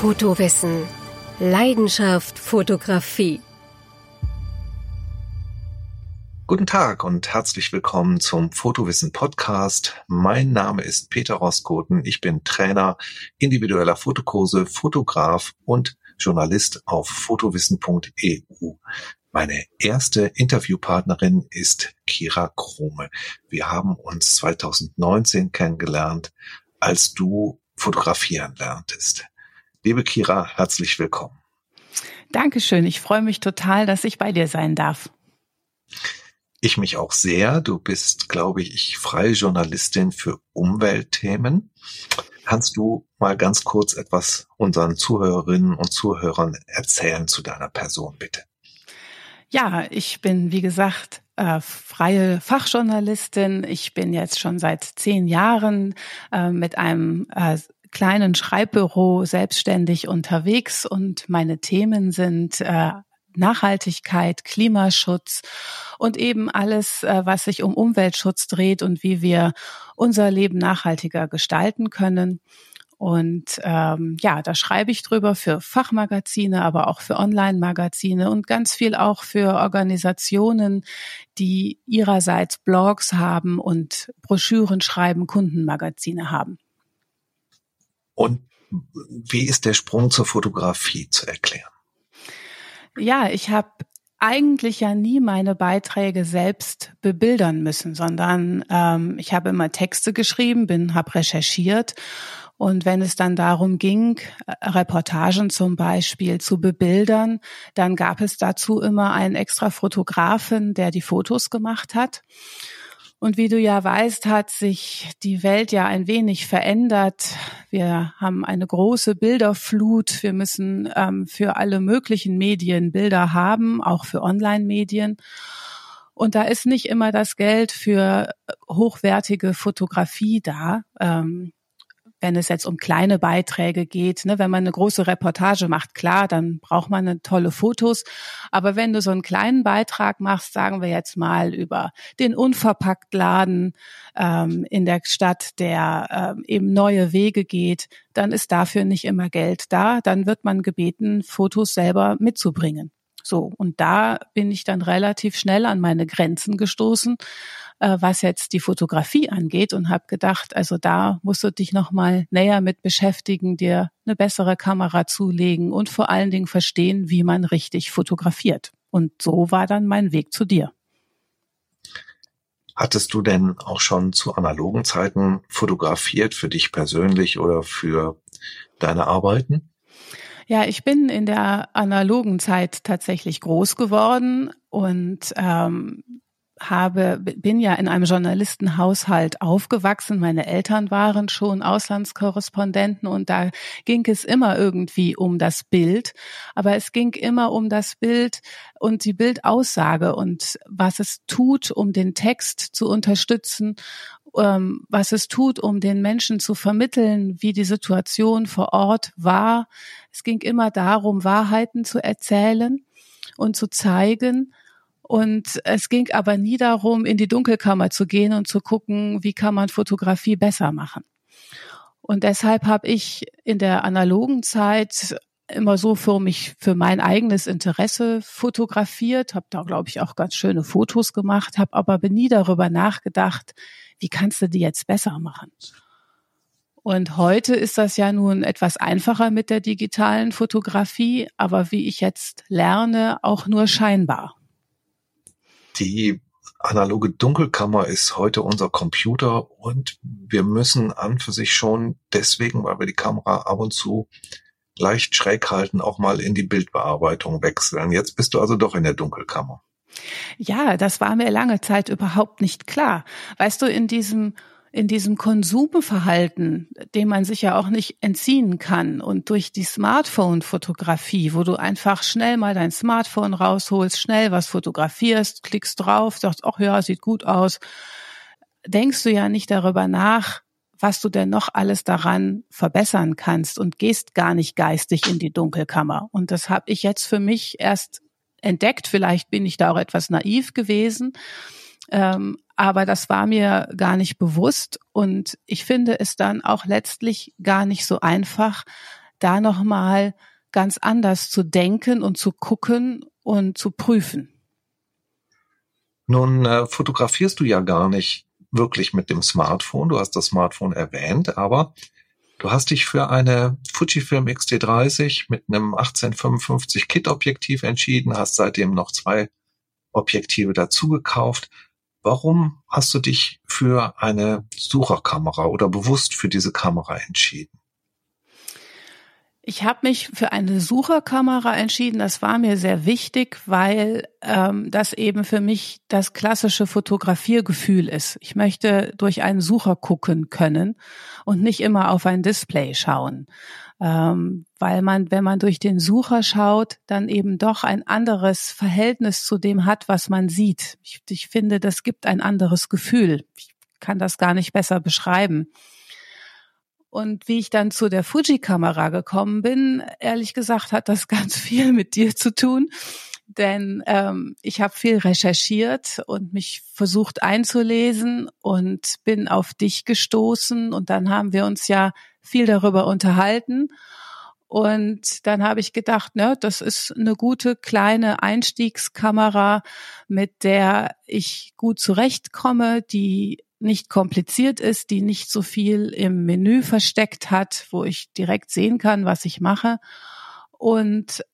Fotowissen. Leidenschaft Fotografie. Guten Tag und herzlich willkommen zum Fotowissen Podcast. Mein Name ist Peter Roskoten. Ich bin Trainer individueller Fotokurse, Fotograf und Journalist auf fotowissen.eu. Meine erste Interviewpartnerin ist Kira Krome. Wir haben uns 2019 kennengelernt, als du fotografieren lerntest. Liebe Kira, herzlich willkommen. Dankeschön. Ich freue mich total, dass ich bei dir sein darf. Ich mich auch sehr. Du bist, glaube ich, freie Journalistin für Umweltthemen. Kannst du mal ganz kurz etwas unseren Zuhörerinnen und Zuhörern erzählen zu deiner Person, bitte? Ja, ich bin, wie gesagt, äh, freie Fachjournalistin. Ich bin jetzt schon seit zehn Jahren äh, mit einem äh, kleinen Schreibbüro selbstständig unterwegs und meine Themen sind äh, Nachhaltigkeit, Klimaschutz und eben alles, äh, was sich um Umweltschutz dreht und wie wir unser Leben nachhaltiger gestalten können. Und ähm, ja, da schreibe ich drüber für Fachmagazine, aber auch für Online-Magazine und ganz viel auch für Organisationen, die ihrerseits Blogs haben und Broschüren schreiben, Kundenmagazine haben. Und wie ist der Sprung zur Fotografie zu erklären? Ja, ich habe eigentlich ja nie meine Beiträge selbst bebildern müssen, sondern ähm, ich habe immer Texte geschrieben, bin, habe recherchiert und wenn es dann darum ging, äh, Reportagen zum Beispiel zu bebildern, dann gab es dazu immer einen extra Fotografen, der die Fotos gemacht hat. Und wie du ja weißt, hat sich die Welt ja ein wenig verändert. Wir haben eine große Bilderflut. Wir müssen ähm, für alle möglichen Medien Bilder haben, auch für Online-Medien. Und da ist nicht immer das Geld für hochwertige Fotografie da. Ähm, wenn es jetzt um kleine Beiträge geht. Ne? Wenn man eine große Reportage macht, klar, dann braucht man eine tolle Fotos. Aber wenn du so einen kleinen Beitrag machst, sagen wir jetzt mal über den Unverpacktladen ähm, in der Stadt, der ähm, eben neue Wege geht, dann ist dafür nicht immer Geld da. Dann wird man gebeten, Fotos selber mitzubringen. So, und da bin ich dann relativ schnell an meine Grenzen gestoßen äh, was jetzt die Fotografie angeht und habe gedacht, also da musst du dich noch mal näher mit beschäftigen, dir eine bessere Kamera zulegen und vor allen Dingen verstehen, wie man richtig fotografiert. Und so war dann mein Weg zu dir. Hattest du denn auch schon zu analogen Zeiten fotografiert für dich persönlich oder für deine Arbeiten? Ja, ich bin in der analogen Zeit tatsächlich groß geworden und ähm, habe, bin ja in einem Journalistenhaushalt aufgewachsen. Meine Eltern waren schon Auslandskorrespondenten und da ging es immer irgendwie um das Bild. Aber es ging immer um das Bild und die Bildaussage und was es tut, um den Text zu unterstützen, ähm, was es tut, um den Menschen zu vermitteln, wie die Situation vor Ort war. Es ging immer darum, Wahrheiten zu erzählen und zu zeigen und es ging aber nie darum, in die Dunkelkammer zu gehen und zu gucken, wie kann man Fotografie besser machen. Und deshalb habe ich in der analogen Zeit immer so für mich, für mein eigenes Interesse fotografiert, habe da, glaube ich, auch ganz schöne Fotos gemacht, habe aber nie darüber nachgedacht, wie kannst du die jetzt besser machen. Und heute ist das ja nun etwas einfacher mit der digitalen Fotografie, aber wie ich jetzt lerne, auch nur scheinbar. Die analoge Dunkelkammer ist heute unser Computer und wir müssen an für sich schon deswegen, weil wir die Kamera ab und zu leicht schräg halten, auch mal in die Bildbearbeitung wechseln. Jetzt bist du also doch in der Dunkelkammer. Ja, das war mir lange Zeit überhaupt nicht klar. Weißt du, in diesem in diesem Konsumverhalten, dem man sich ja auch nicht entziehen kann und durch die Smartphone-Fotografie, wo du einfach schnell mal dein Smartphone rausholst, schnell was fotografierst, klickst drauf, sagst, ach ja, sieht gut aus, denkst du ja nicht darüber nach, was du denn noch alles daran verbessern kannst und gehst gar nicht geistig in die Dunkelkammer. Und das habe ich jetzt für mich erst entdeckt. Vielleicht bin ich da auch etwas naiv gewesen. Ähm, aber das war mir gar nicht bewusst und ich finde es dann auch letztlich gar nicht so einfach, da nochmal ganz anders zu denken und zu gucken und zu prüfen. Nun äh, fotografierst du ja gar nicht wirklich mit dem Smartphone. Du hast das Smartphone erwähnt, aber du hast dich für eine Fujifilm X-T30 mit einem 1855 Kit-Objektiv entschieden, hast seitdem noch zwei Objektive dazu gekauft. Warum hast du dich für eine Sucherkamera oder bewusst für diese Kamera entschieden? Ich habe mich für eine Sucherkamera entschieden. Das war mir sehr wichtig, weil ähm, das eben für mich das klassische Fotografiergefühl ist. Ich möchte durch einen Sucher gucken können und nicht immer auf ein Display schauen, ähm, weil man, wenn man durch den Sucher schaut, dann eben doch ein anderes Verhältnis zu dem hat, was man sieht. Ich, ich finde, das gibt ein anderes Gefühl. Ich kann das gar nicht besser beschreiben. Und wie ich dann zu der Fuji-Kamera gekommen bin, ehrlich gesagt, hat das ganz viel mit dir zu tun. Denn ähm, ich habe viel recherchiert und mich versucht einzulesen und bin auf dich gestoßen. Und dann haben wir uns ja viel darüber unterhalten. Und dann habe ich gedacht, ne, das ist eine gute kleine Einstiegskamera, mit der ich gut zurechtkomme, die nicht kompliziert ist, die nicht so viel im Menü versteckt hat, wo ich direkt sehen kann, was ich mache. Und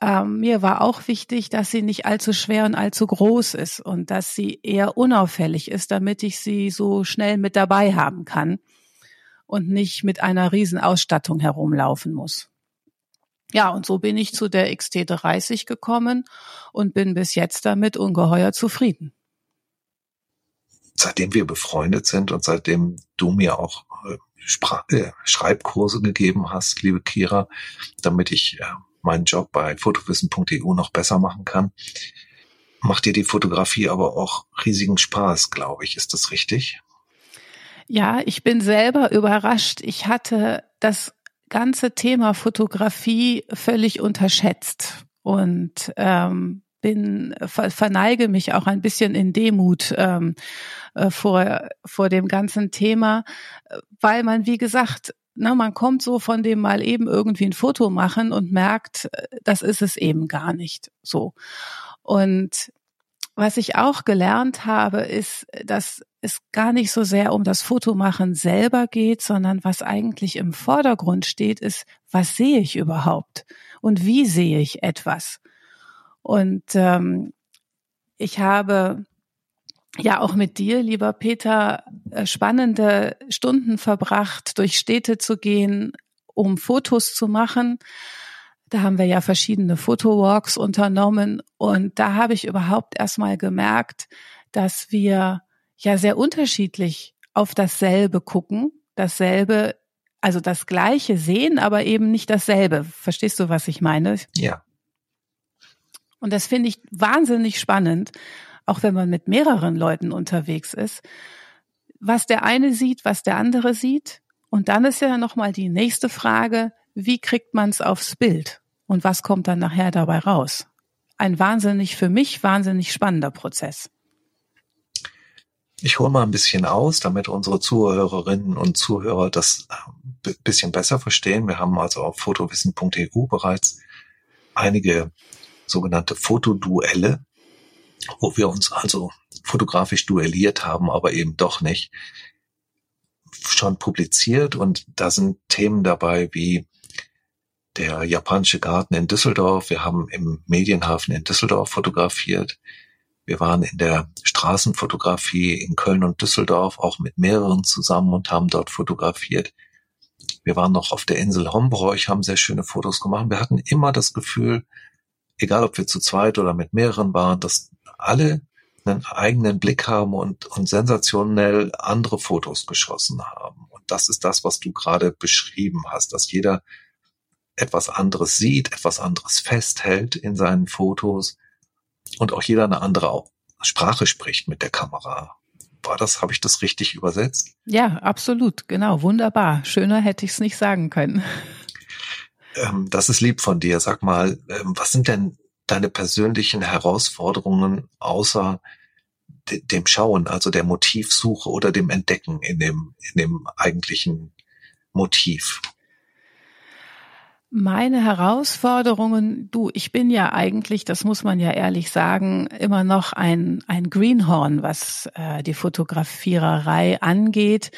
ähm, mir war auch wichtig, dass sie nicht allzu schwer und allzu groß ist und dass sie eher unauffällig ist, damit ich sie so schnell mit dabei haben kann und nicht mit einer riesen Ausstattung herumlaufen muss. Ja, und so bin ich zu der XT30 gekommen und bin bis jetzt damit ungeheuer zufrieden seitdem wir befreundet sind und seitdem du mir auch äh, Spra äh, Schreibkurse gegeben hast, liebe Kira, damit ich äh, meinen Job bei fotowissen.eu noch besser machen kann, macht dir die Fotografie aber auch riesigen Spaß, glaube ich. Ist das richtig? Ja, ich bin selber überrascht. Ich hatte das ganze Thema Fotografie völlig unterschätzt und ähm, bin verneige mich auch ein bisschen in Demut ähm, äh, vor vor dem ganzen Thema, weil man wie gesagt, na, man kommt so von dem mal eben irgendwie ein Foto machen und merkt, äh, das ist es eben gar nicht so. Und was ich auch gelernt habe, ist, dass es gar nicht so sehr um das Fotomachen selber geht, sondern was eigentlich im Vordergrund steht, ist, was sehe ich überhaupt und wie sehe ich etwas? Und ähm, ich habe ja auch mit dir, lieber Peter, äh, spannende Stunden verbracht, durch Städte zu gehen, um Fotos zu machen. Da haben wir ja verschiedene Fotowalks unternommen und da habe ich überhaupt erstmal gemerkt, dass wir ja sehr unterschiedlich auf dasselbe gucken, dasselbe, also das gleiche sehen, aber eben nicht dasselbe. Verstehst du, was ich meine? Ja. Und das finde ich wahnsinnig spannend, auch wenn man mit mehreren Leuten unterwegs ist, was der eine sieht, was der andere sieht. Und dann ist ja nochmal die nächste Frage, wie kriegt man es aufs Bild? Und was kommt dann nachher dabei raus? Ein wahnsinnig, für mich wahnsinnig spannender Prozess. Ich hole mal ein bisschen aus, damit unsere Zuhörerinnen und Zuhörer das ein äh, bisschen besser verstehen. Wir haben also auf fotowissen.eu bereits einige sogenannte Fotoduelle, wo wir uns also fotografisch duelliert haben, aber eben doch nicht, schon publiziert und da sind Themen dabei wie der japanische Garten in Düsseldorf. Wir haben im Medienhafen in Düsseldorf fotografiert. Wir waren in der Straßenfotografie in Köln und Düsseldorf auch mit mehreren zusammen und haben dort fotografiert. Wir waren noch auf der Insel Hombroich, haben sehr schöne Fotos gemacht. Wir hatten immer das Gefühl, egal ob wir zu zweit oder mit mehreren waren, dass alle einen eigenen Blick haben und, und sensationell andere Fotos geschossen haben. Und das ist das, was du gerade beschrieben hast, dass jeder etwas anderes sieht, etwas anderes festhält in seinen Fotos und auch jeder eine andere Sprache spricht mit der Kamera. War das, habe ich das richtig übersetzt? Ja, absolut, genau, wunderbar. Schöner hätte ich es nicht sagen können. Ähm, das ist lieb von dir. Sag mal, ähm, was sind denn deine persönlichen Herausforderungen außer de dem Schauen, also der Motivsuche oder dem Entdecken in dem, in dem eigentlichen Motiv? Meine Herausforderungen, du, ich bin ja eigentlich, das muss man ja ehrlich sagen, immer noch ein, ein Greenhorn, was äh, die Fotografiererei angeht.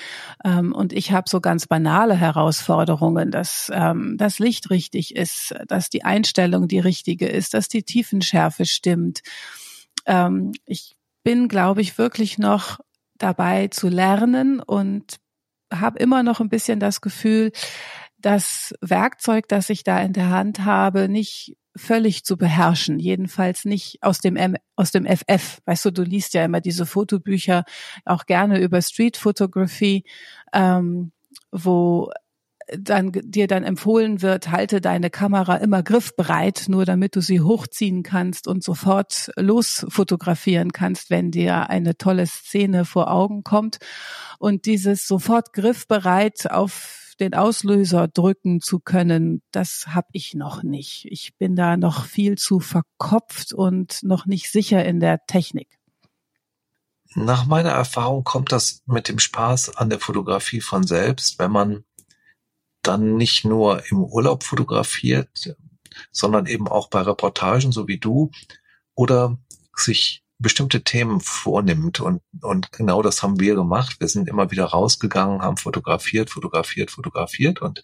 Ähm, und ich habe so ganz banale Herausforderungen, dass ähm, das Licht richtig ist, dass die Einstellung die richtige ist, dass die Tiefenschärfe stimmt. Ähm, ich bin, glaube ich, wirklich noch dabei zu lernen und habe immer noch ein bisschen das Gefühl, das Werkzeug, das ich da in der Hand habe, nicht völlig zu beherrschen, jedenfalls nicht aus dem M aus dem FF. Weißt du, du liest ja immer diese Fotobücher auch gerne über Street Photography, ähm, wo dann dir dann empfohlen wird, halte deine Kamera immer griffbereit, nur damit du sie hochziehen kannst und sofort losfotografieren kannst, wenn dir eine tolle Szene vor Augen kommt. Und dieses sofort griffbereit auf den Auslöser drücken zu können, das habe ich noch nicht. Ich bin da noch viel zu verkopft und noch nicht sicher in der Technik. Nach meiner Erfahrung kommt das mit dem Spaß an der Fotografie von selbst, wenn man dann nicht nur im Urlaub fotografiert, sondern eben auch bei Reportagen, so wie du, oder sich bestimmte Themen vornimmt und, und genau das haben wir gemacht. Wir sind immer wieder rausgegangen, haben fotografiert, fotografiert, fotografiert und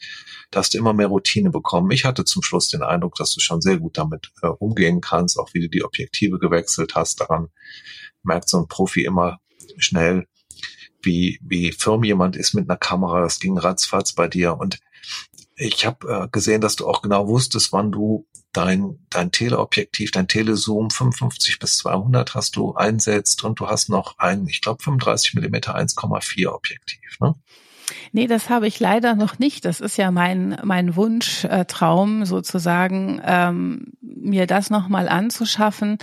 da hast du immer mehr Routine bekommen. Ich hatte zum Schluss den Eindruck, dass du schon sehr gut damit äh, umgehen kannst, auch wie du die Objektive gewechselt hast. Daran merkt so ein Profi immer schnell, wie, wie firm jemand ist mit einer Kamera. Das ging ratzfatz bei dir und ich habe äh, gesehen, dass du auch genau wusstest, wann du dein, dein Teleobjektiv, dein Telezoom 55 bis 200 hast du einsetzt und du hast noch ein, ich glaube 35 Millimeter 1,4 Objektiv. Ne? Nee, das habe ich leider noch nicht. Das ist ja mein, mein Wunschtraum sozusagen, ähm, mir das nochmal anzuschaffen,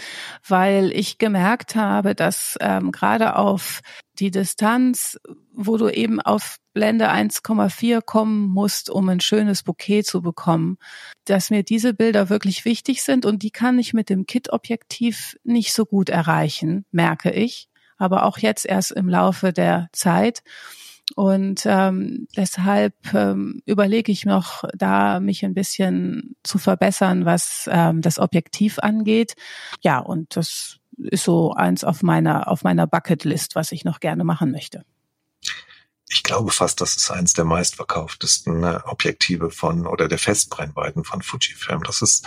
weil ich gemerkt habe, dass ähm, gerade auf die Distanz, wo du eben auf Blende 1,4 kommen musst, um ein schönes Bouquet zu bekommen, dass mir diese Bilder wirklich wichtig sind und die kann ich mit dem Kit-Objektiv nicht so gut erreichen, merke ich. Aber auch jetzt erst im Laufe der Zeit. Und ähm, deshalb ähm, überlege ich noch, da mich ein bisschen zu verbessern, was ähm, das Objektiv angeht. Ja, und das ist so eins auf meiner auf meiner Bucketlist, was ich noch gerne machen möchte. Ich glaube fast, das ist eins der meistverkauftesten äh, Objektive von oder der Festbrennweiten von Fujifilm. Das ist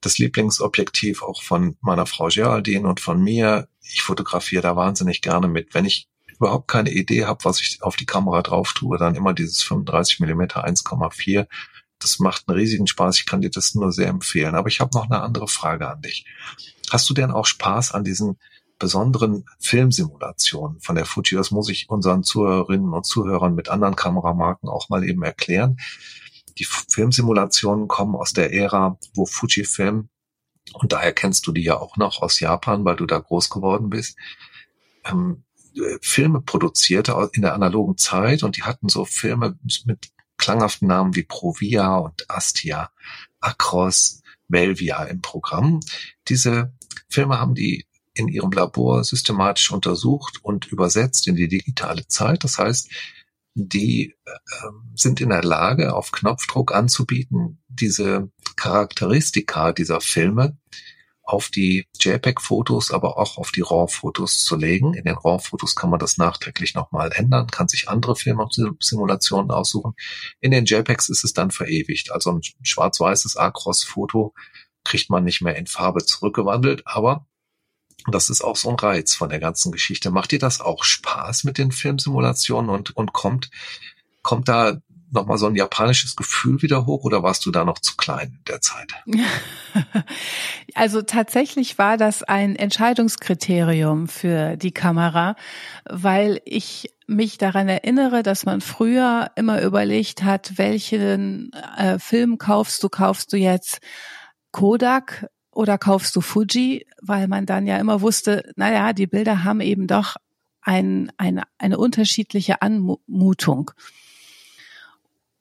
das Lieblingsobjektiv auch von meiner Frau Geraldine und von mir. Ich fotografiere da wahnsinnig gerne mit. Wenn ich überhaupt keine Idee habe, was ich auf die Kamera drauf tue, dann immer dieses 35 mm 1,4. Das macht einen riesigen Spaß. Ich kann dir das nur sehr empfehlen. Aber ich habe noch eine andere Frage an dich. Hast du denn auch Spaß an diesen besonderen Filmsimulationen von der Fuji? Das muss ich unseren Zuhörerinnen und Zuhörern mit anderen Kameramarken auch mal eben erklären. Die Filmsimulationen kommen aus der Ära, wo Fujifilm, und daher kennst du die ja auch noch aus Japan, weil du da groß geworden bist, ähm, Filme produzierte in der analogen Zeit und die hatten so Filme mit klanghaften Namen wie Provia und Astia, Acros, Melvia im Programm. Diese Filme haben die in ihrem Labor systematisch untersucht und übersetzt in die digitale Zeit. Das heißt, die äh, sind in der Lage, auf Knopfdruck anzubieten, diese Charakteristika dieser Filme auf die JPEG-Fotos, aber auch auf die RAW-Fotos zu legen. In den RAW-Fotos kann man das nachträglich nochmal ändern, kann sich andere Filmsimulationen aussuchen. In den JPEGs ist es dann verewigt. Also ein schwarz-weißes Acros-Foto kriegt man nicht mehr in Farbe zurückgewandelt, aber das ist auch so ein Reiz von der ganzen Geschichte. Macht dir das auch Spaß mit den Filmsimulationen und, und kommt, kommt da nochmal so ein japanisches Gefühl wieder hoch oder warst du da noch zu klein in der Zeit? Also tatsächlich war das ein Entscheidungskriterium für die Kamera, weil ich mich daran erinnere, dass man früher immer überlegt hat, welchen äh, Film kaufst du? Kaufst du jetzt Kodak oder kaufst du Fuji? Weil man dann ja immer wusste, naja, die Bilder haben eben doch ein, eine, eine unterschiedliche Anmutung.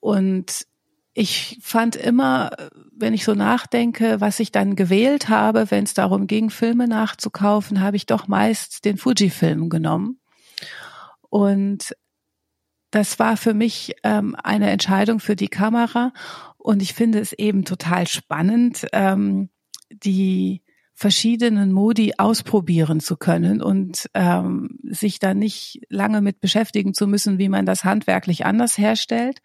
Und ich fand immer, wenn ich so nachdenke, was ich dann gewählt habe, wenn es darum ging, Filme nachzukaufen, habe ich doch meist den Fuji-Film genommen. Und das war für mich ähm, eine Entscheidung für die Kamera. Und ich finde es eben total spannend, ähm, die verschiedenen Modi ausprobieren zu können und ähm, sich da nicht lange mit beschäftigen zu müssen, wie man das handwerklich anders herstellt.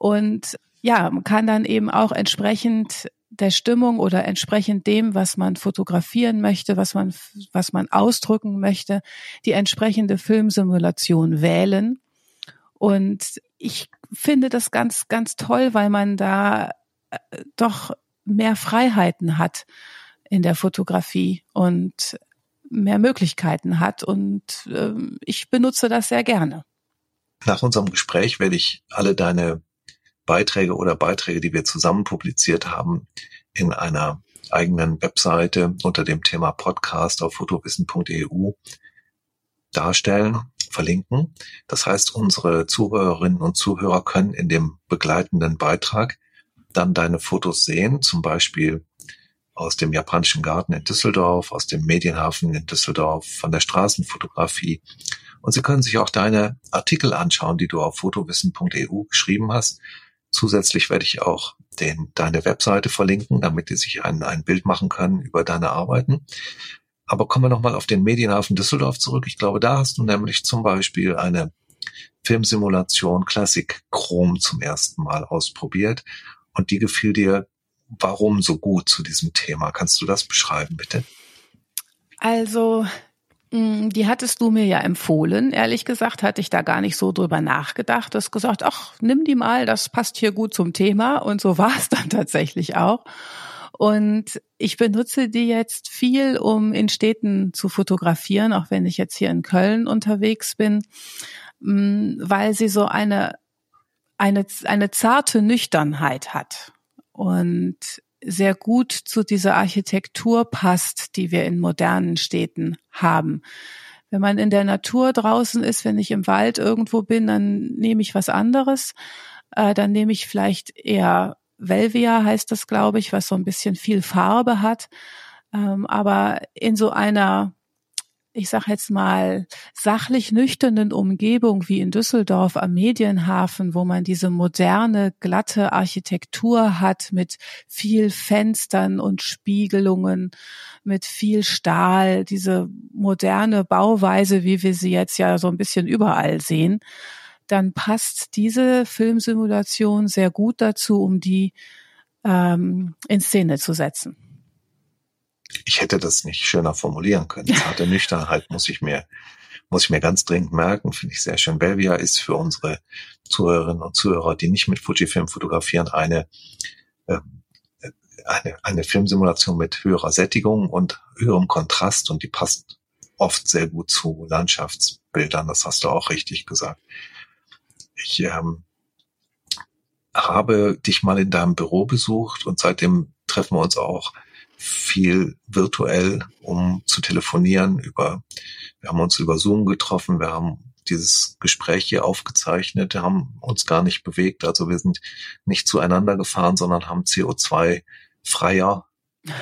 Und ja, man kann dann eben auch entsprechend der Stimmung oder entsprechend dem, was man fotografieren möchte, was man, was man ausdrücken möchte, die entsprechende Filmsimulation wählen. Und ich finde das ganz, ganz toll, weil man da äh, doch mehr Freiheiten hat in der Fotografie und mehr Möglichkeiten hat. Und äh, ich benutze das sehr gerne. Nach unserem Gespräch werde ich alle deine Beiträge oder Beiträge, die wir zusammen publiziert haben, in einer eigenen Webseite unter dem Thema Podcast auf fotowissen.eu darstellen, verlinken. Das heißt, unsere Zuhörerinnen und Zuhörer können in dem begleitenden Beitrag dann deine Fotos sehen, zum Beispiel aus dem japanischen Garten in Düsseldorf, aus dem Medienhafen in Düsseldorf, von der Straßenfotografie. Und Sie können sich auch deine Artikel anschauen, die du auf fotowissen.eu geschrieben hast. Zusätzlich werde ich auch den, deine Webseite verlinken, damit die sich ein, ein Bild machen können über deine Arbeiten. Aber kommen wir nochmal auf den Medienhafen Düsseldorf zurück. Ich glaube, da hast du nämlich zum Beispiel eine Filmsimulation Classic Chrome zum ersten Mal ausprobiert und die gefiel dir warum so gut zu diesem Thema? Kannst du das beschreiben, bitte? Also, die hattest du mir ja empfohlen. Ehrlich gesagt hatte ich da gar nicht so drüber nachgedacht. Du hast gesagt, ach, nimm die mal, das passt hier gut zum Thema. Und so war es dann tatsächlich auch. Und ich benutze die jetzt viel, um in Städten zu fotografieren, auch wenn ich jetzt hier in Köln unterwegs bin, mm, weil sie so eine, eine, eine zarte Nüchternheit hat und sehr gut zu dieser Architektur passt, die wir in modernen Städten haben. Wenn man in der Natur draußen ist, wenn ich im Wald irgendwo bin, dann nehme ich was anderes. Äh, dann nehme ich vielleicht eher Velvia, heißt das, glaube ich, was so ein bisschen viel Farbe hat. Ähm, aber in so einer ich sage jetzt mal, sachlich nüchternen Umgebung wie in Düsseldorf am Medienhafen, wo man diese moderne, glatte Architektur hat mit viel Fenstern und Spiegelungen, mit viel Stahl, diese moderne Bauweise, wie wir sie jetzt ja so ein bisschen überall sehen, dann passt diese Filmsimulation sehr gut dazu, um die ähm, in Szene zu setzen ich hätte das nicht schöner formulieren können. Zarte Nüchternheit muss ich mir, muss ich mir ganz dringend merken, finde ich sehr schön. Belvia ist für unsere Zuhörerinnen und Zuhörer, die nicht mit Fujifilm fotografieren, eine, äh, eine, eine Filmsimulation mit höherer Sättigung und höherem Kontrast und die passt oft sehr gut zu Landschaftsbildern. Das hast du auch richtig gesagt. Ich ähm, habe dich mal in deinem Büro besucht und seitdem treffen wir uns auch viel virtuell, um zu telefonieren. Über, wir haben uns über Zoom getroffen, wir haben dieses Gespräch hier aufgezeichnet, wir haben uns gar nicht bewegt. Also wir sind nicht zueinander gefahren, sondern haben CO2 freier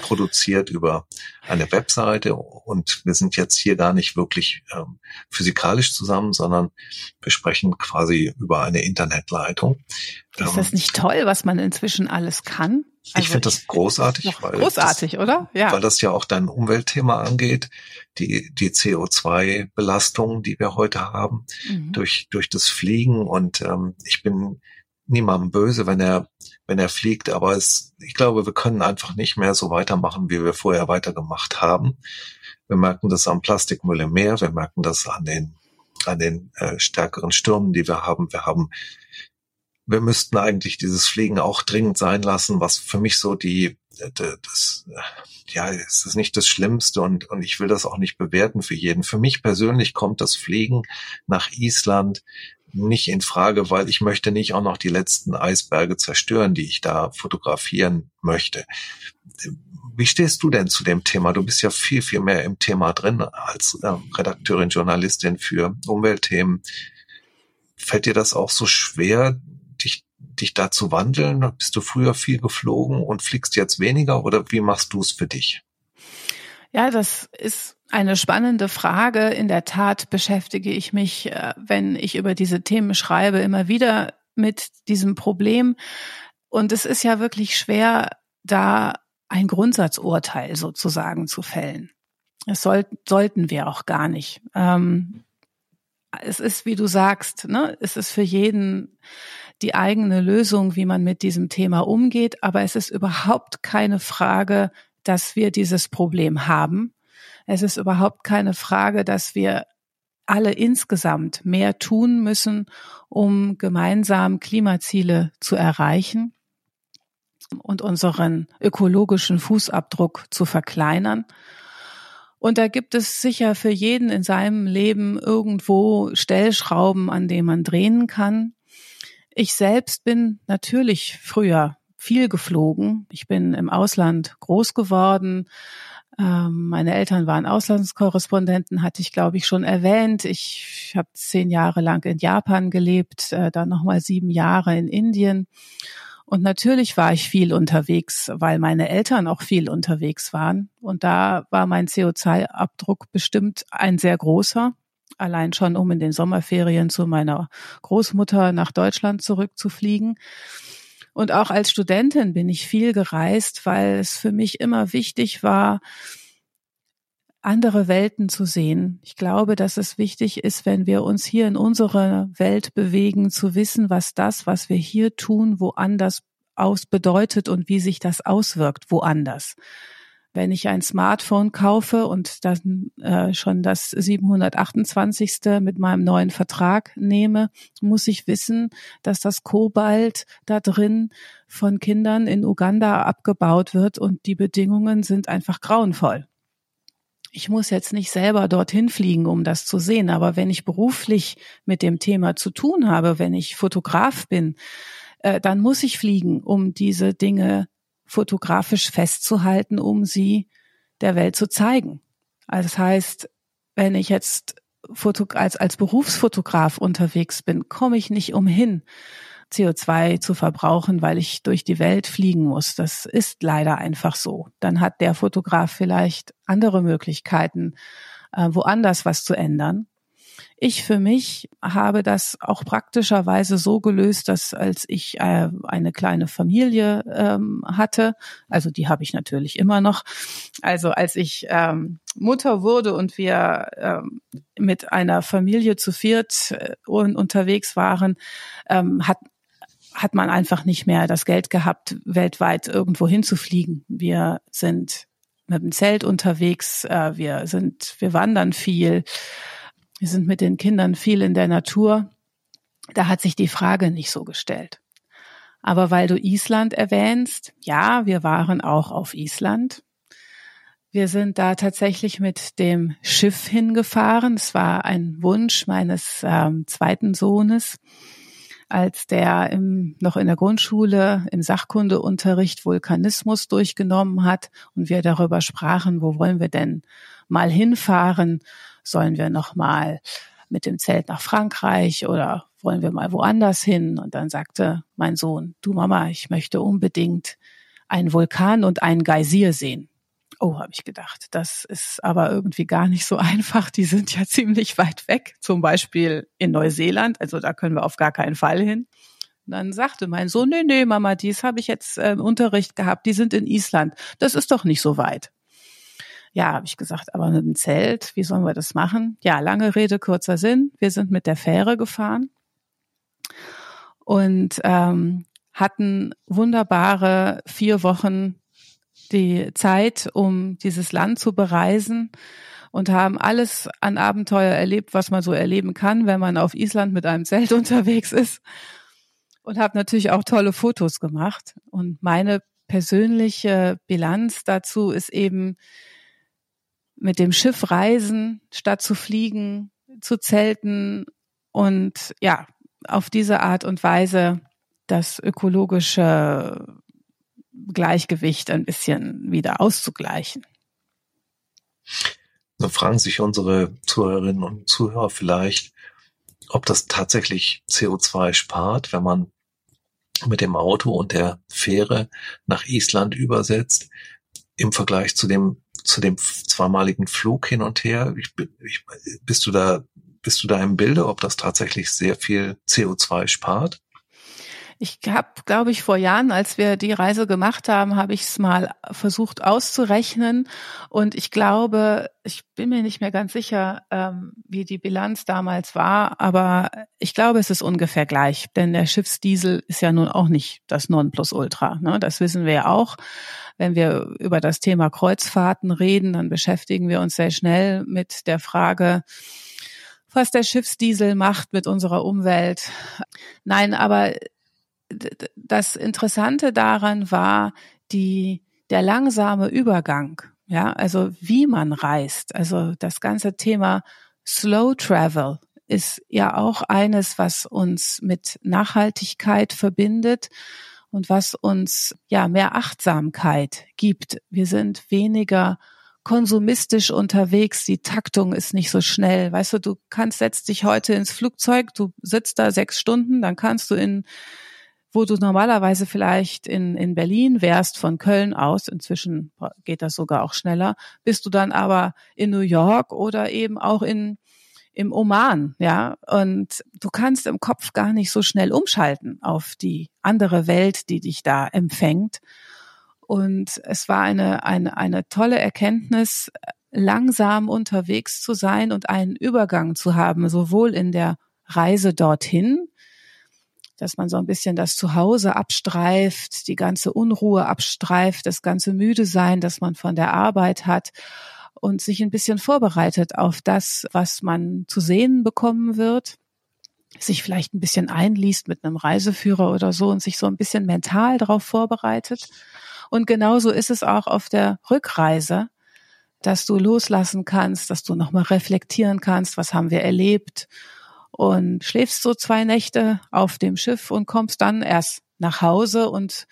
produziert über eine Webseite und wir sind jetzt hier gar nicht wirklich ähm, physikalisch zusammen, sondern wir sprechen quasi über eine Internetleitung. Ist das nicht toll, was man inzwischen alles kann? Also ich finde das großartig, weil großartig, das, oder? Ja. Weil das ja auch dein Umweltthema angeht, die die CO2-Belastung, die wir heute haben mhm. durch durch das Fliegen und ähm, ich bin niemandem böse, wenn er wenn er fliegt, aber es, ich glaube, wir können einfach nicht mehr so weitermachen, wie wir vorher weitergemacht haben. Wir merken das am Plastikmüll im Meer, wir merken das an den an den äh, stärkeren Stürmen, die wir haben. Wir haben wir müssten eigentlich dieses Fliegen auch dringend sein lassen, was für mich so die, das, ja, es ist nicht das Schlimmste und, und ich will das auch nicht bewerten für jeden. Für mich persönlich kommt das Fliegen nach Island nicht in Frage, weil ich möchte nicht auch noch die letzten Eisberge zerstören, die ich da fotografieren möchte. Wie stehst du denn zu dem Thema? Du bist ja viel, viel mehr im Thema drin als äh, Redakteurin, Journalistin für Umweltthemen. Fällt dir das auch so schwer, dich, da zu wandeln? Bist du früher viel geflogen und fliegst jetzt weniger oder wie machst du es für dich? Ja, das ist eine spannende Frage. In der Tat beschäftige ich mich, äh, wenn ich über diese Themen schreibe, immer wieder mit diesem Problem. Und es ist ja wirklich schwer, da ein Grundsatzurteil sozusagen zu fällen. Das soll, sollten wir auch gar nicht. Ähm, es ist, wie du sagst, ne, es ist für jeden die eigene Lösung, wie man mit diesem Thema umgeht. Aber es ist überhaupt keine Frage, dass wir dieses Problem haben. Es ist überhaupt keine Frage, dass wir alle insgesamt mehr tun müssen, um gemeinsam Klimaziele zu erreichen und unseren ökologischen Fußabdruck zu verkleinern. Und da gibt es sicher für jeden in seinem Leben irgendwo Stellschrauben, an denen man drehen kann. Ich selbst bin natürlich früher viel geflogen. Ich bin im Ausland groß geworden. Ähm, meine Eltern waren Auslandskorrespondenten, hatte ich, glaube ich, schon erwähnt. Ich habe zehn Jahre lang in Japan gelebt, äh, dann nochmal sieben Jahre in Indien. Und natürlich war ich viel unterwegs, weil meine Eltern auch viel unterwegs waren. Und da war mein CO2-Abdruck bestimmt ein sehr großer. Allein schon, um in den Sommerferien zu meiner Großmutter nach Deutschland zurückzufliegen. Und auch als Studentin bin ich viel gereist, weil es für mich immer wichtig war, andere Welten zu sehen. Ich glaube, dass es wichtig ist, wenn wir uns hier in unserer Welt bewegen, zu wissen, was das, was wir hier tun, woanders aus bedeutet und wie sich das auswirkt woanders. Wenn ich ein Smartphone kaufe und dann äh, schon das 728. mit meinem neuen Vertrag nehme, muss ich wissen, dass das Kobalt da drin von Kindern in Uganda abgebaut wird und die Bedingungen sind einfach grauenvoll ich muss jetzt nicht selber dorthin fliegen, um das zu sehen, aber wenn ich beruflich mit dem Thema zu tun habe, wenn ich Fotograf bin, äh, dann muss ich fliegen, um diese Dinge fotografisch festzuhalten, um sie der Welt zu zeigen. Also das heißt, wenn ich jetzt als, als Berufsfotograf unterwegs bin, komme ich nicht umhin, CO2 zu verbrauchen, weil ich durch die Welt fliegen muss. Das ist leider einfach so. Dann hat der Fotograf vielleicht andere Möglichkeiten, äh, woanders was zu ändern. Ich für mich habe das auch praktischerweise so gelöst, dass als ich äh, eine kleine Familie ähm, hatte, also die habe ich natürlich immer noch, also als ich ähm, Mutter wurde und wir ähm, mit einer Familie zu viert äh, unterwegs waren, ähm, hat hat man einfach nicht mehr das Geld gehabt, weltweit irgendwo hinzufliegen. Wir sind mit dem Zelt unterwegs, äh, wir sind, wir wandern viel, wir sind mit den Kindern viel in der Natur. Da hat sich die Frage nicht so gestellt. Aber weil du Island erwähnst, ja, wir waren auch auf Island. Wir sind da tatsächlich mit dem Schiff hingefahren. Es war ein Wunsch meines ähm, zweiten Sohnes als der im, noch in der Grundschule im Sachkundeunterricht Vulkanismus durchgenommen hat und wir darüber sprachen, wo wollen wir denn mal hinfahren? Sollen wir noch mal mit dem Zelt nach Frankreich oder wollen wir mal woanders hin? Und dann sagte mein Sohn, du Mama, ich möchte unbedingt einen Vulkan und einen Geysir sehen. Oh, habe ich gedacht, das ist aber irgendwie gar nicht so einfach. Die sind ja ziemlich weit weg, zum Beispiel in Neuseeland. Also da können wir auf gar keinen Fall hin. Und dann sagte mein Sohn, nee, nee, Mama, dies habe ich jetzt äh, Unterricht gehabt. Die sind in Island. Das ist doch nicht so weit. Ja, habe ich gesagt, aber mit dem Zelt, wie sollen wir das machen? Ja, lange Rede, kurzer Sinn. Wir sind mit der Fähre gefahren und ähm, hatten wunderbare vier Wochen die Zeit, um dieses Land zu bereisen und haben alles an Abenteuer erlebt, was man so erleben kann, wenn man auf Island mit einem Zelt unterwegs ist. Und habe natürlich auch tolle Fotos gemacht. Und meine persönliche Bilanz dazu ist eben mit dem Schiff reisen, statt zu fliegen, zu zelten und ja, auf diese Art und Weise das ökologische Gleichgewicht ein bisschen wieder auszugleichen. So fragen sich unsere Zuhörerinnen und Zuhörer vielleicht, ob das tatsächlich CO2 spart, wenn man mit dem Auto und der Fähre nach Island übersetzt, im Vergleich zu dem, zu dem zweimaligen Flug hin und her. Ich, ich, bist du da, bist du da im Bilde, ob das tatsächlich sehr viel CO2 spart? Ich habe, glaube ich, vor Jahren, als wir die Reise gemacht haben, habe ich es mal versucht auszurechnen. Und ich glaube, ich bin mir nicht mehr ganz sicher, ähm, wie die Bilanz damals war, aber ich glaube, es ist ungefähr gleich. Denn der Schiffsdiesel ist ja nun auch nicht das Nonplusultra. Ne? Das wissen wir ja auch. Wenn wir über das Thema Kreuzfahrten reden, dann beschäftigen wir uns sehr schnell mit der Frage, was der Schiffsdiesel macht mit unserer Umwelt. Nein, aber das Interessante daran war die, der langsame Übergang. Ja, also wie man reist. Also das ganze Thema Slow Travel ist ja auch eines, was uns mit Nachhaltigkeit verbindet und was uns ja mehr Achtsamkeit gibt. Wir sind weniger konsumistisch unterwegs, die Taktung ist nicht so schnell. Weißt du, du kannst, setzt dich heute ins Flugzeug, du sitzt da sechs Stunden, dann kannst du in wo du normalerweise vielleicht in, in Berlin wärst von Köln aus, inzwischen geht das sogar auch schneller, bist du dann aber in New York oder eben auch in, im Oman, ja, und du kannst im Kopf gar nicht so schnell umschalten auf die andere Welt, die dich da empfängt. Und es war eine, eine, eine tolle Erkenntnis, langsam unterwegs zu sein und einen Übergang zu haben, sowohl in der Reise dorthin, dass man so ein bisschen das Zuhause abstreift, die ganze Unruhe abstreift, das ganze müde sein, das man von der Arbeit hat und sich ein bisschen vorbereitet auf das, was man zu sehen bekommen wird, sich vielleicht ein bisschen einliest mit einem Reiseführer oder so und sich so ein bisschen mental darauf vorbereitet. Und genauso ist es auch auf der Rückreise, dass du loslassen kannst, dass du nochmal reflektieren kannst, was haben wir erlebt und schläfst so zwei Nächte auf dem Schiff und kommst dann erst nach Hause und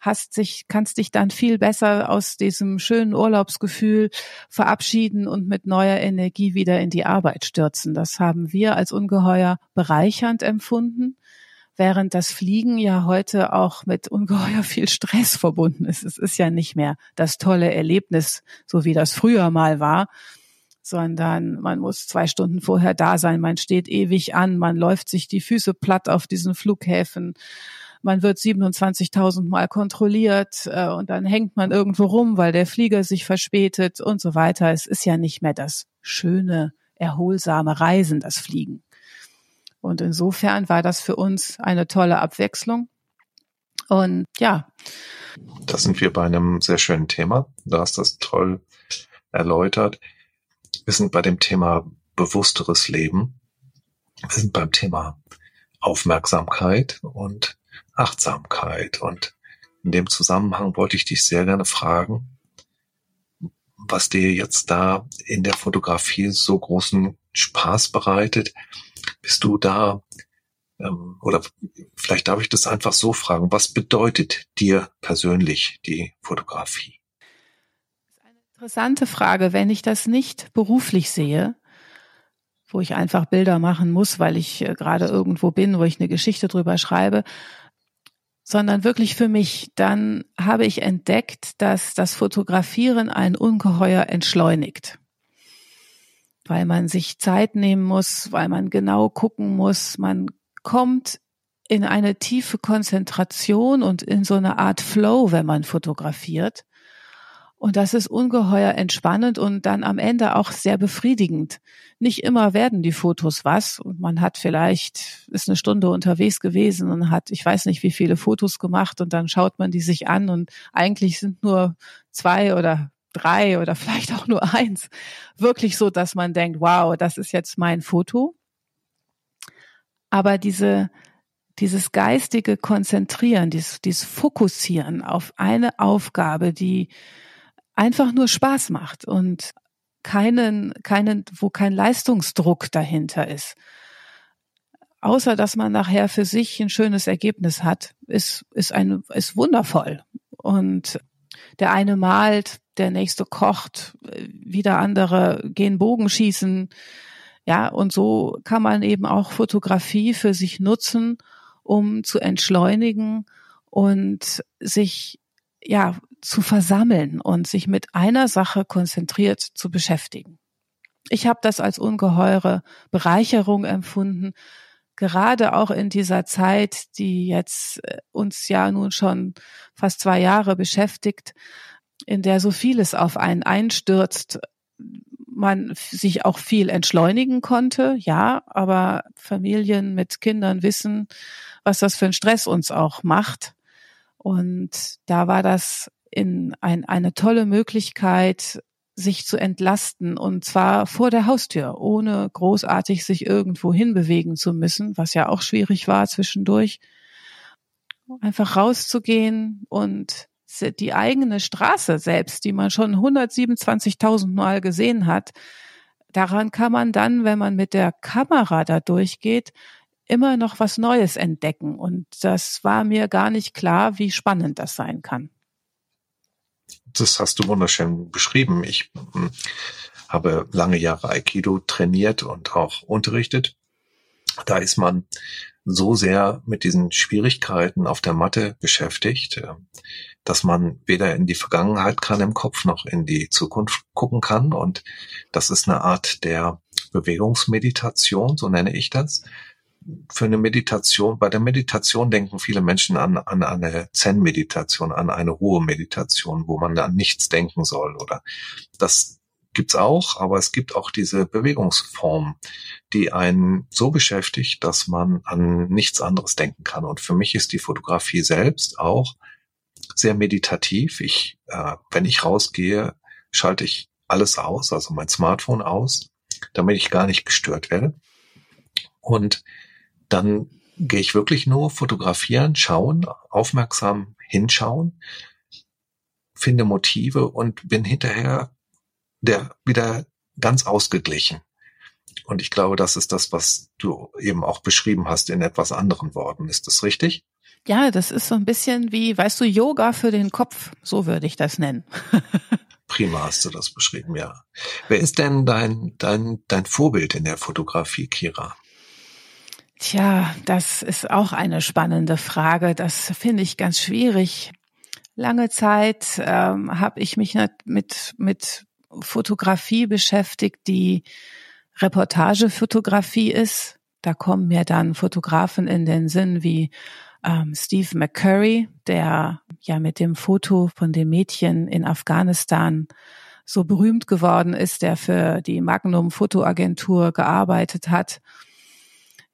hast sich, kannst dich dann viel besser aus diesem schönen Urlaubsgefühl verabschieden und mit neuer Energie wieder in die Arbeit stürzen. Das haben wir als ungeheuer bereichernd empfunden, während das Fliegen ja heute auch mit ungeheuer viel Stress verbunden ist. Es ist ja nicht mehr das tolle Erlebnis, so wie das früher mal war, sondern man muss zwei Stunden vorher da sein, man steht ewig an, man läuft sich die Füße platt auf diesen Flughäfen, man wird 27.000 Mal kontrolliert äh, und dann hängt man irgendwo rum, weil der Flieger sich verspätet und so weiter. Es ist ja nicht mehr das schöne, erholsame Reisen, das Fliegen. Und insofern war das für uns eine tolle Abwechslung. Und ja. Das sind wir bei einem sehr schönen Thema. Du hast das toll erläutert. Wir sind bei dem Thema bewussteres Leben. Wir sind beim Thema Aufmerksamkeit und Achtsamkeit. Und in dem Zusammenhang wollte ich dich sehr gerne fragen, was dir jetzt da in der Fotografie so großen Spaß bereitet. Bist du da, ähm, oder vielleicht darf ich das einfach so fragen, was bedeutet dir persönlich die Fotografie? Interessante Frage. Wenn ich das nicht beruflich sehe, wo ich einfach Bilder machen muss, weil ich äh, gerade irgendwo bin, wo ich eine Geschichte drüber schreibe, sondern wirklich für mich, dann habe ich entdeckt, dass das Fotografieren ein Ungeheuer entschleunigt. Weil man sich Zeit nehmen muss, weil man genau gucken muss, man kommt in eine tiefe Konzentration und in so eine Art Flow, wenn man fotografiert. Und das ist ungeheuer entspannend und dann am Ende auch sehr befriedigend. Nicht immer werden die Fotos was und man hat vielleicht, ist eine Stunde unterwegs gewesen und hat, ich weiß nicht, wie viele Fotos gemacht und dann schaut man die sich an und eigentlich sind nur zwei oder drei oder vielleicht auch nur eins wirklich so, dass man denkt, wow, das ist jetzt mein Foto. Aber diese, dieses geistige Konzentrieren, dieses, dieses Fokussieren auf eine Aufgabe, die, einfach nur Spaß macht und keinen, keinen, wo kein Leistungsdruck dahinter ist. Außer dass man nachher für sich ein schönes Ergebnis hat, ist, ist ein, ist wundervoll. Und der eine malt, der nächste kocht, wieder andere gehen Bogenschießen. Ja, und so kann man eben auch Fotografie für sich nutzen, um zu entschleunigen und sich ja zu versammeln und sich mit einer Sache konzentriert zu beschäftigen. Ich habe das als ungeheure Bereicherung empfunden, gerade auch in dieser Zeit, die jetzt äh, uns ja nun schon fast zwei Jahre beschäftigt, in der so vieles auf einen einstürzt, man sich auch viel entschleunigen konnte, ja, aber Familien mit Kindern wissen, was das für ein Stress uns auch macht. Und da war das in ein, eine tolle Möglichkeit, sich zu entlasten und zwar vor der Haustür, ohne großartig sich irgendwo hinbewegen zu müssen, was ja auch schwierig war zwischendurch. Einfach rauszugehen und die eigene Straße selbst, die man schon 127.000 Mal gesehen hat, daran kann man dann, wenn man mit der Kamera da durchgeht, immer noch was Neues entdecken. Und das war mir gar nicht klar, wie spannend das sein kann. Das hast du wunderschön beschrieben. Ich hm, habe lange Jahre Aikido trainiert und auch unterrichtet. Da ist man so sehr mit diesen Schwierigkeiten auf der Matte beschäftigt, äh, dass man weder in die Vergangenheit kann im Kopf noch in die Zukunft gucken kann. Und das ist eine Art der Bewegungsmeditation, so nenne ich das. Für eine Meditation, bei der Meditation denken viele Menschen an, an eine Zen-Meditation, an eine Ruhe-Meditation, wo man an nichts denken soll oder das gibt's auch, aber es gibt auch diese Bewegungsform, die einen so beschäftigt, dass man an nichts anderes denken kann. Und für mich ist die Fotografie selbst auch sehr meditativ. Ich, äh, wenn ich rausgehe, schalte ich alles aus, also mein Smartphone aus, damit ich gar nicht gestört werde. Und dann gehe ich wirklich nur fotografieren, schauen, aufmerksam hinschauen, finde Motive und bin hinterher der wieder ganz ausgeglichen. Und ich glaube, das ist das, was du eben auch beschrieben hast in etwas anderen Worten. Ist das richtig? Ja, das ist so ein bisschen wie, weißt du, Yoga für den Kopf. So würde ich das nennen. Prima hast du das beschrieben, ja. Wer ist denn dein, dein, dein Vorbild in der Fotografie, Kira? Tja, das ist auch eine spannende Frage. Das finde ich ganz schwierig. Lange Zeit ähm, habe ich mich mit, mit Fotografie beschäftigt, die Reportagefotografie ist. Da kommen mir dann Fotografen in den Sinn wie ähm, Steve McCurry, der ja mit dem Foto von dem Mädchen in Afghanistan so berühmt geworden ist, der für die Magnum Fotoagentur gearbeitet hat,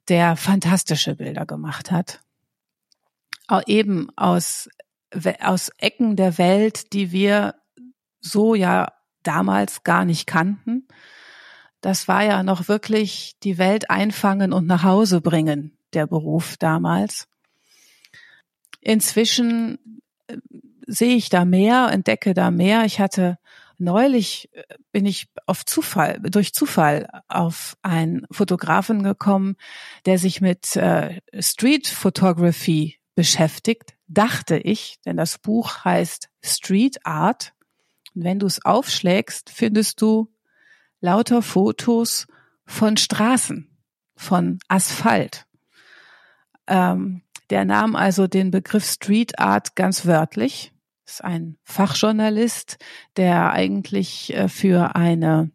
der fantastische Bilder gemacht hat. Auch eben aus, aus Ecken der Welt, die wir so ja damals gar nicht kannten. Das war ja noch wirklich die Welt einfangen und nach Hause bringen, der Beruf damals. Inzwischen äh, sehe ich da mehr, entdecke da mehr. Ich hatte neulich äh, bin ich auf Zufall, durch Zufall auf einen Fotografen gekommen, der sich mit äh, Street Photography beschäftigt, dachte ich, denn das Buch heißt Street Art und wenn du es aufschlägst, findest du lauter Fotos von Straßen, von Asphalt. Ähm, der nahm also den Begriff Street Art ganz wörtlich. Ist ein Fachjournalist, der eigentlich äh, für eine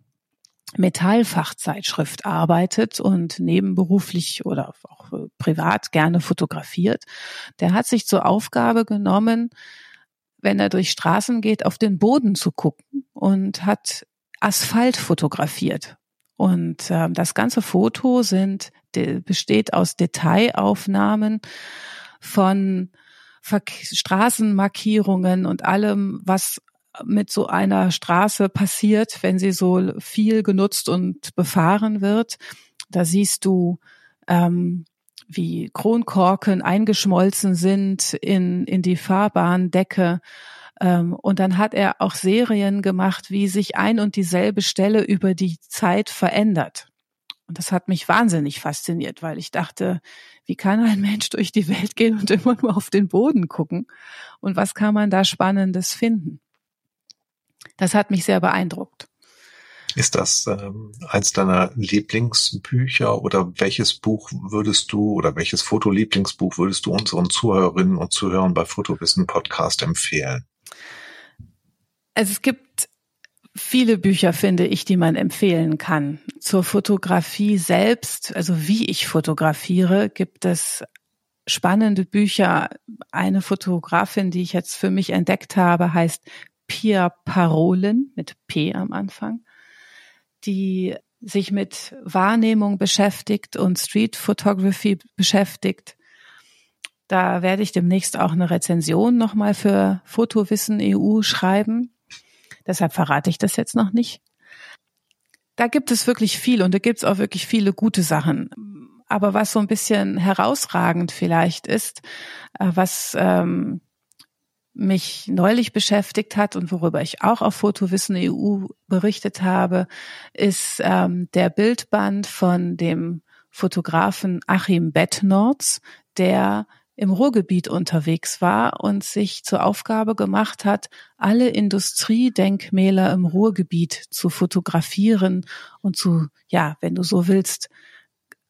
Metallfachzeitschrift arbeitet und nebenberuflich oder auch äh, privat gerne fotografiert. Der hat sich zur Aufgabe genommen, wenn er durch Straßen geht, auf den Boden zu gucken und hat Asphalt fotografiert. Und äh, das ganze Foto sind, de, besteht aus Detailaufnahmen von Ver Straßenmarkierungen und allem, was mit so einer Straße passiert, wenn sie so viel genutzt und befahren wird. Da siehst du ähm, wie Kronkorken eingeschmolzen sind in, in die Fahrbahndecke. Ähm, und dann hat er auch Serien gemacht, wie sich ein und dieselbe Stelle über die Zeit verändert. Und das hat mich wahnsinnig fasziniert, weil ich dachte, wie kann ein Mensch durch die Welt gehen und immer nur auf den Boden gucken? Und was kann man da Spannendes finden? Das hat mich sehr beeindruckt. Ist das ähm, eins deiner Lieblingsbücher oder welches Buch würdest du oder welches Fotolieblingsbuch würdest du unseren Zuhörerinnen und Zuhörern bei Fotowissen Podcast empfehlen? Also es gibt viele Bücher, finde ich, die man empfehlen kann. Zur Fotografie selbst, also wie ich fotografiere, gibt es spannende Bücher. Eine Fotografin, die ich jetzt für mich entdeckt habe, heißt Pia Parolen mit P am Anfang, die sich mit Wahrnehmung beschäftigt und Street Photography beschäftigt. Da werde ich demnächst auch eine Rezension nochmal für Fotowissen EU schreiben. Deshalb verrate ich das jetzt noch nicht. Da gibt es wirklich viel und da gibt es auch wirklich viele gute Sachen. Aber was so ein bisschen herausragend vielleicht ist, äh, was ähm, mich neulich beschäftigt hat und worüber ich auch auf Fotowissen EU berichtet habe, ist ähm, der Bildband von dem Fotografen Achim Bettnorz, der im Ruhrgebiet unterwegs war und sich zur Aufgabe gemacht hat, alle Industriedenkmäler im Ruhrgebiet zu fotografieren und zu, ja, wenn du so willst,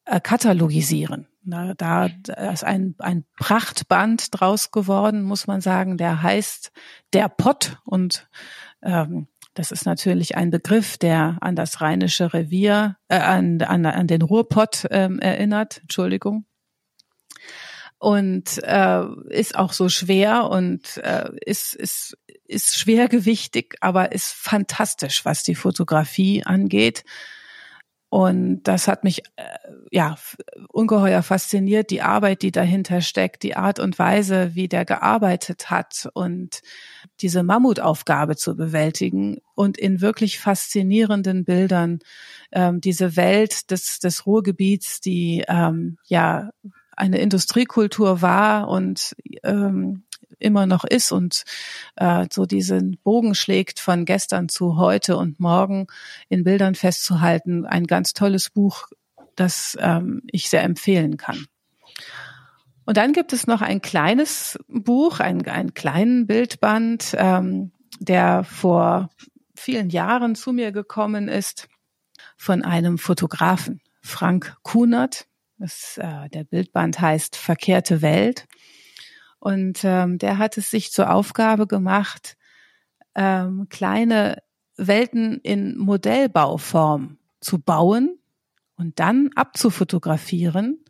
äh, katalogisieren. Na, da ist ein, ein Prachtband draus geworden, muss man sagen, der heißt der Pott. Und ähm, das ist natürlich ein Begriff, der an das rheinische Revier, äh, an, an, an den Ruhrpott ähm, erinnert, Entschuldigung und äh, ist auch so schwer und äh, ist, ist, ist schwergewichtig, aber ist fantastisch, was die Fotografie angeht. Und das hat mich äh, ja ungeheuer fasziniert, die Arbeit, die dahinter steckt, die Art und Weise, wie der gearbeitet hat und diese Mammutaufgabe zu bewältigen und in wirklich faszinierenden Bildern ähm, diese Welt des, des Ruhrgebiets, die ähm, ja eine Industriekultur war und ähm, immer noch ist und äh, so diesen Bogen schlägt von gestern zu heute und morgen in Bildern festzuhalten. Ein ganz tolles Buch, das ähm, ich sehr empfehlen kann. Und dann gibt es noch ein kleines Buch, ein, einen kleinen Bildband, ähm, der vor vielen Jahren zu mir gekommen ist von einem Fotografen, Frank Kunert. Das, äh, der Bildband heißt Verkehrte Welt. Und ähm, der hat es sich zur Aufgabe gemacht, ähm, kleine Welten in Modellbauform zu bauen und dann abzufotografieren,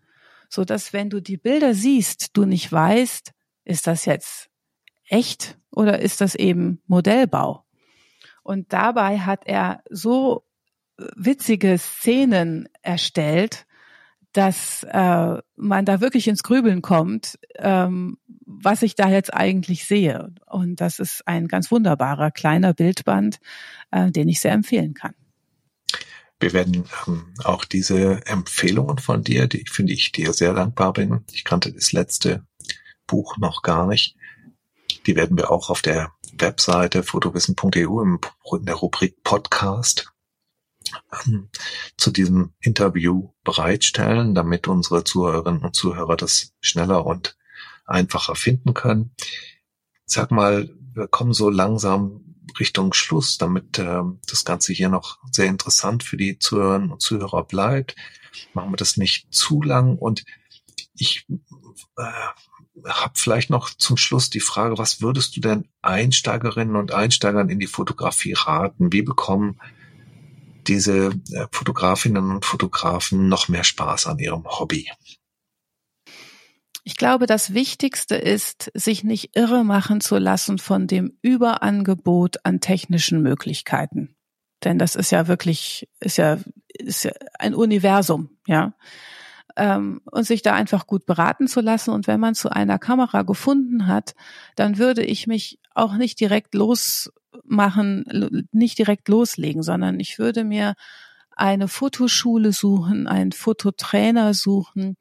so dass wenn du die Bilder siehst, du nicht weißt, ist das jetzt echt oder ist das eben Modellbau? Und dabei hat er so witzige Szenen erstellt, dass äh, man da wirklich ins Grübeln kommt, ähm, was ich da jetzt eigentlich sehe. Und das ist ein ganz wunderbarer kleiner Bildband, äh, den ich sehr empfehlen kann. Wir werden ähm, auch diese Empfehlungen von dir, die finde ich dir sehr dankbar bin. Ich kannte das letzte Buch noch gar nicht. Die werden wir auch auf der Webseite fotowissen.eu in der Rubrik Podcast zu diesem Interview bereitstellen, damit unsere Zuhörerinnen und Zuhörer das schneller und einfacher finden können. Sag mal, wir kommen so langsam Richtung Schluss, damit äh, das Ganze hier noch sehr interessant für die Zuhörerinnen und Zuhörer bleibt. Machen wir das nicht zu lang und ich äh, habe vielleicht noch zum Schluss die Frage, was würdest du denn Einsteigerinnen und Einsteigern in die Fotografie raten? Wie bekommen diese äh, Fotografinnen und Fotografen noch mehr Spaß an ihrem Hobby? Ich glaube, das Wichtigste ist, sich nicht irre machen zu lassen von dem Überangebot an technischen Möglichkeiten. Denn das ist ja wirklich, ist ja, ist ja ein Universum, ja. Ähm, und sich da einfach gut beraten zu lassen. Und wenn man zu einer Kamera gefunden hat, dann würde ich mich auch nicht direkt los machen, nicht direkt loslegen, sondern ich würde mir eine Fotoschule suchen, einen Fototrainer suchen,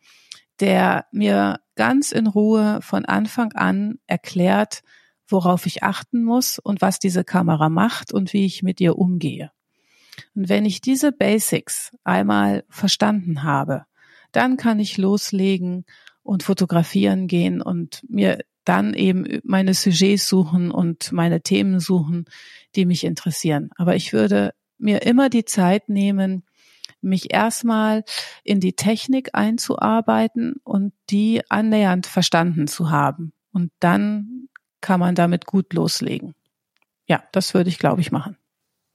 der mir ganz in Ruhe von Anfang an erklärt, worauf ich achten muss und was diese Kamera macht und wie ich mit ihr umgehe. Und wenn ich diese Basics einmal verstanden habe, dann kann ich loslegen und fotografieren gehen und mir dann eben meine Sujets suchen und meine Themen suchen, die mich interessieren. Aber ich würde mir immer die Zeit nehmen, mich erstmal in die Technik einzuarbeiten und die annähernd verstanden zu haben. Und dann kann man damit gut loslegen. Ja, das würde ich, glaube ich, machen.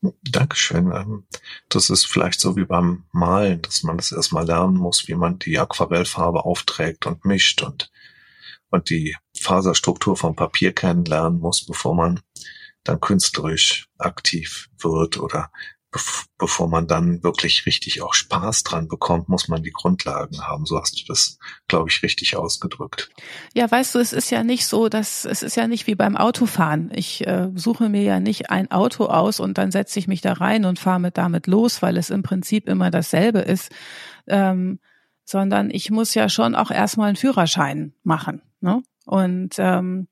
Dankeschön. Ähm, das ist vielleicht so wie beim Malen, dass man das erstmal lernen muss, wie man die Aquarellfarbe aufträgt und mischt und, und die Faserstruktur vom Papier kennenlernen muss, bevor man dann künstlerisch aktiv wird oder bevor man dann wirklich richtig auch Spaß dran bekommt, muss man die Grundlagen haben. So hast du das, glaube ich, richtig ausgedrückt. Ja, weißt du, es ist ja nicht so, dass es ist ja nicht wie beim Autofahren. Ich äh, suche mir ja nicht ein Auto aus und dann setze ich mich da rein und fahre mit damit los, weil es im Prinzip immer dasselbe ist. Ähm, sondern ich muss ja schon auch erstmal einen Führerschein machen. Ne? Und ähm,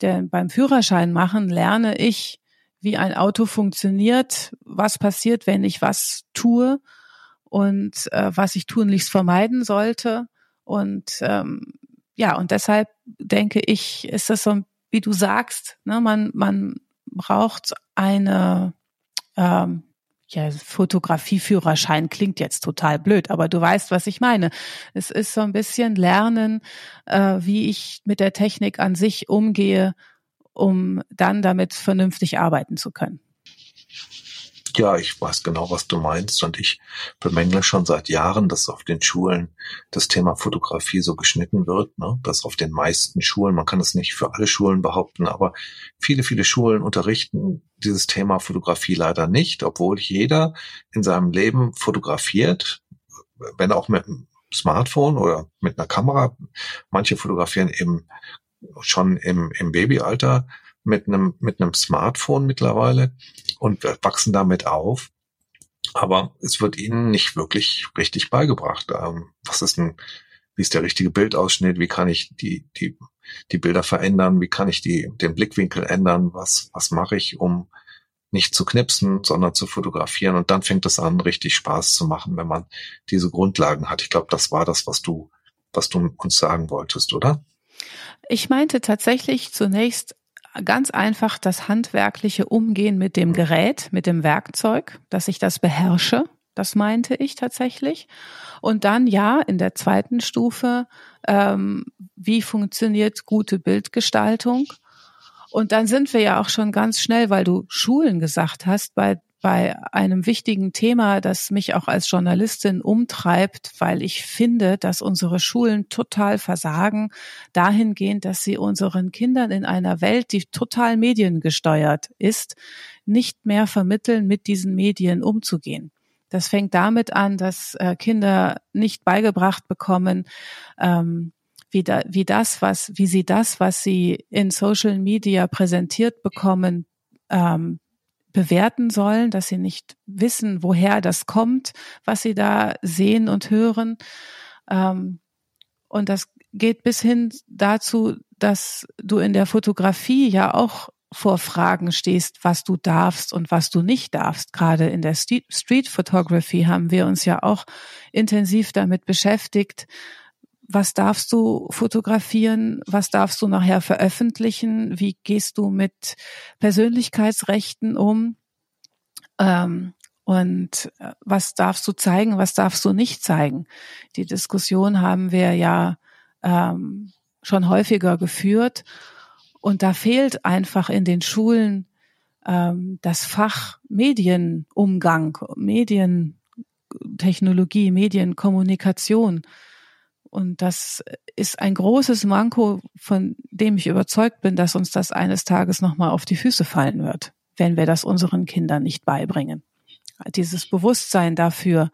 der, beim Führerschein machen lerne ich, wie ein Auto funktioniert, was passiert, wenn ich was tue und äh, was ich tunlichst vermeiden sollte. Und ähm, ja, und deshalb denke ich, ist das so, wie du sagst, ne, man, man braucht eine ähm, ja, Fotografieführerschein klingt jetzt total blöd, aber du weißt, was ich meine. Es ist so ein bisschen Lernen, äh, wie ich mit der Technik an sich umgehe um dann damit vernünftig arbeiten zu können. Ja, ich weiß genau, was du meinst und ich bemängle schon seit Jahren, dass auf den Schulen das Thema Fotografie so geschnitten wird, ne? dass auf den meisten Schulen, man kann es nicht für alle Schulen behaupten, aber viele, viele Schulen unterrichten dieses Thema Fotografie leider nicht, obwohl jeder in seinem Leben fotografiert, wenn auch mit einem Smartphone oder mit einer Kamera. Manche fotografieren eben schon im, im Babyalter mit einem, mit einem Smartphone mittlerweile und wachsen damit auf. Aber es wird ihnen nicht wirklich richtig beigebracht. Ähm, was ist ein, wie ist der richtige Bildausschnitt? Wie kann ich die, die, die Bilder verändern? Wie kann ich die, den Blickwinkel ändern? Was, was mache ich, um nicht zu knipsen, sondern zu fotografieren? Und dann fängt es an, richtig Spaß zu machen, wenn man diese Grundlagen hat. Ich glaube, das war das, was du, was du uns sagen wolltest, oder? Ich meinte tatsächlich zunächst ganz einfach das handwerkliche Umgehen mit dem Gerät, mit dem Werkzeug, dass ich das beherrsche. Das meinte ich tatsächlich. Und dann ja, in der zweiten Stufe, ähm, wie funktioniert gute Bildgestaltung? Und dann sind wir ja auch schon ganz schnell, weil du Schulen gesagt hast, bei bei einem wichtigen Thema, das mich auch als Journalistin umtreibt, weil ich finde, dass unsere Schulen total versagen, dahingehend, dass sie unseren Kindern in einer Welt, die total mediengesteuert ist, nicht mehr vermitteln, mit diesen Medien umzugehen. Das fängt damit an, dass äh, Kinder nicht beigebracht bekommen, ähm, wie, da, wie das, was, wie sie das, was sie in Social Media präsentiert bekommen, ähm, bewerten sollen, dass sie nicht wissen, woher das kommt, was sie da sehen und hören. Ähm, und das geht bis hin dazu, dass du in der Fotografie ja auch vor Fragen stehst, was du darfst und was du nicht darfst. Gerade in der Street Photography haben wir uns ja auch intensiv damit beschäftigt, was darfst du fotografieren, was darfst du nachher veröffentlichen, wie gehst du mit Persönlichkeitsrechten um ähm, und äh, was darfst du zeigen, was darfst du nicht zeigen. Die Diskussion haben wir ja ähm, schon häufiger geführt und da fehlt einfach in den Schulen ähm, das Fach Medienumgang, Medientechnologie, Medienkommunikation. Und das ist ein großes Manko, von dem ich überzeugt bin, dass uns das eines Tages nochmal auf die Füße fallen wird, wenn wir das unseren Kindern nicht beibringen. Dieses Bewusstsein dafür,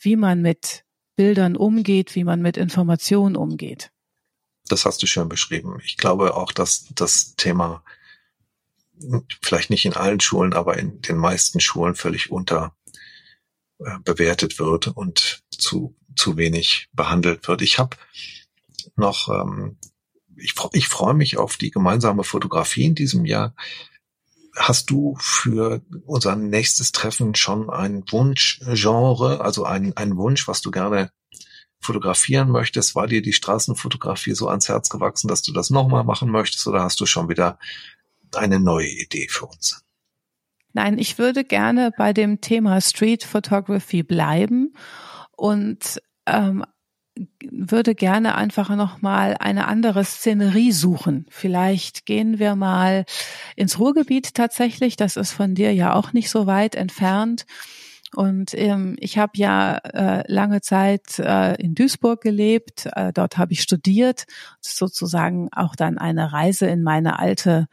wie man mit Bildern umgeht, wie man mit Informationen umgeht. Das hast du schön beschrieben. Ich glaube auch, dass das Thema vielleicht nicht in allen Schulen, aber in den meisten Schulen völlig unter bewertet wird und zu, zu wenig behandelt wird. Ich habe noch, ähm, ich, ich freue mich auf die gemeinsame Fotografie in diesem Jahr. Hast du für unser nächstes Treffen schon ein Wunschgenre, also ein, ein Wunsch, was du gerne fotografieren möchtest? War dir die Straßenfotografie so ans Herz gewachsen, dass du das nochmal machen möchtest oder hast du schon wieder eine neue Idee für uns? Nein, ich würde gerne bei dem Thema Street Photography bleiben und ähm, würde gerne einfach noch mal eine andere Szenerie suchen. Vielleicht gehen wir mal ins Ruhrgebiet tatsächlich. Das ist von dir ja auch nicht so weit entfernt. Und ähm, ich habe ja äh, lange Zeit äh, in Duisburg gelebt. Äh, dort habe ich studiert, sozusagen auch dann eine Reise in meine alte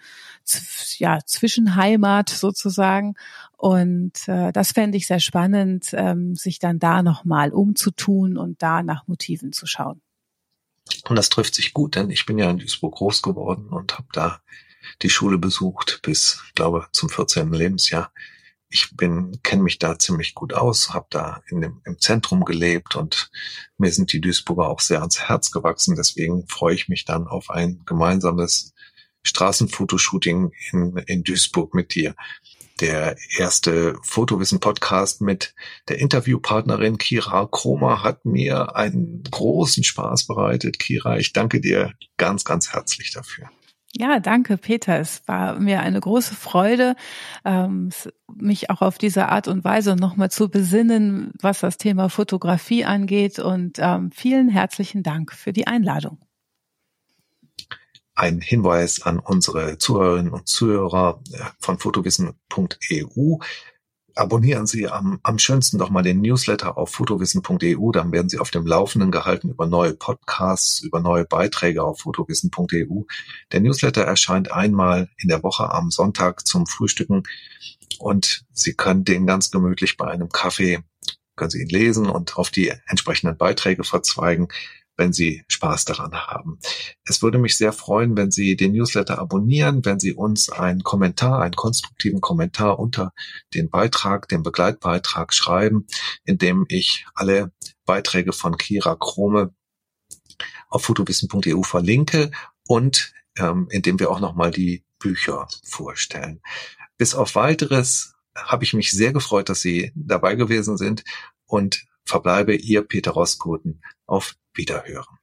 ja, Zwischenheimat sozusagen. Und äh, das fände ich sehr spannend, ähm, sich dann da nochmal umzutun und da nach Motiven zu schauen. Und das trifft sich gut, denn ich bin ja in Duisburg groß geworden und habe da die Schule besucht bis, glaube zum 14. Lebensjahr ich bin kenne mich da ziemlich gut aus, habe da in dem, im Zentrum gelebt und mir sind die Duisburger auch sehr ans Herz gewachsen. Deswegen freue ich mich dann auf ein gemeinsames Straßenfotoshooting in, in Duisburg mit dir. Der erste Fotowissen-Podcast mit der Interviewpartnerin Kira Kromer hat mir einen großen Spaß bereitet. Kira, ich danke dir ganz, ganz herzlich dafür. Ja, danke, Peter. Es war mir eine große Freude, ähm, mich auch auf diese Art und Weise nochmal zu besinnen, was das Thema Fotografie angeht. Und ähm, vielen herzlichen Dank für die Einladung. Ein Hinweis an unsere Zuhörerinnen und Zuhörer äh, von fotowissen.eu. Abonnieren Sie am, am schönsten doch mal den Newsletter auf fotowissen.eu, dann werden Sie auf dem Laufenden gehalten über neue Podcasts, über neue Beiträge auf fotowissen.eu. Der Newsletter erscheint einmal in der Woche am Sonntag zum Frühstücken und Sie können den ganz gemütlich bei einem Kaffee, können Sie ihn lesen und auf die entsprechenden Beiträge verzweigen wenn Sie Spaß daran haben. Es würde mich sehr freuen, wenn Sie den Newsletter abonnieren, wenn Sie uns einen Kommentar, einen konstruktiven Kommentar unter den Beitrag, den Begleitbeitrag schreiben, in dem ich alle Beiträge von Kira Krome auf fotowissen.eu verlinke und ähm, indem wir auch nochmal die Bücher vorstellen. Bis auf weiteres habe ich mich sehr gefreut, dass Sie dabei gewesen sind und verbleibe Ihr Peter Roskoten auf Wiederhören.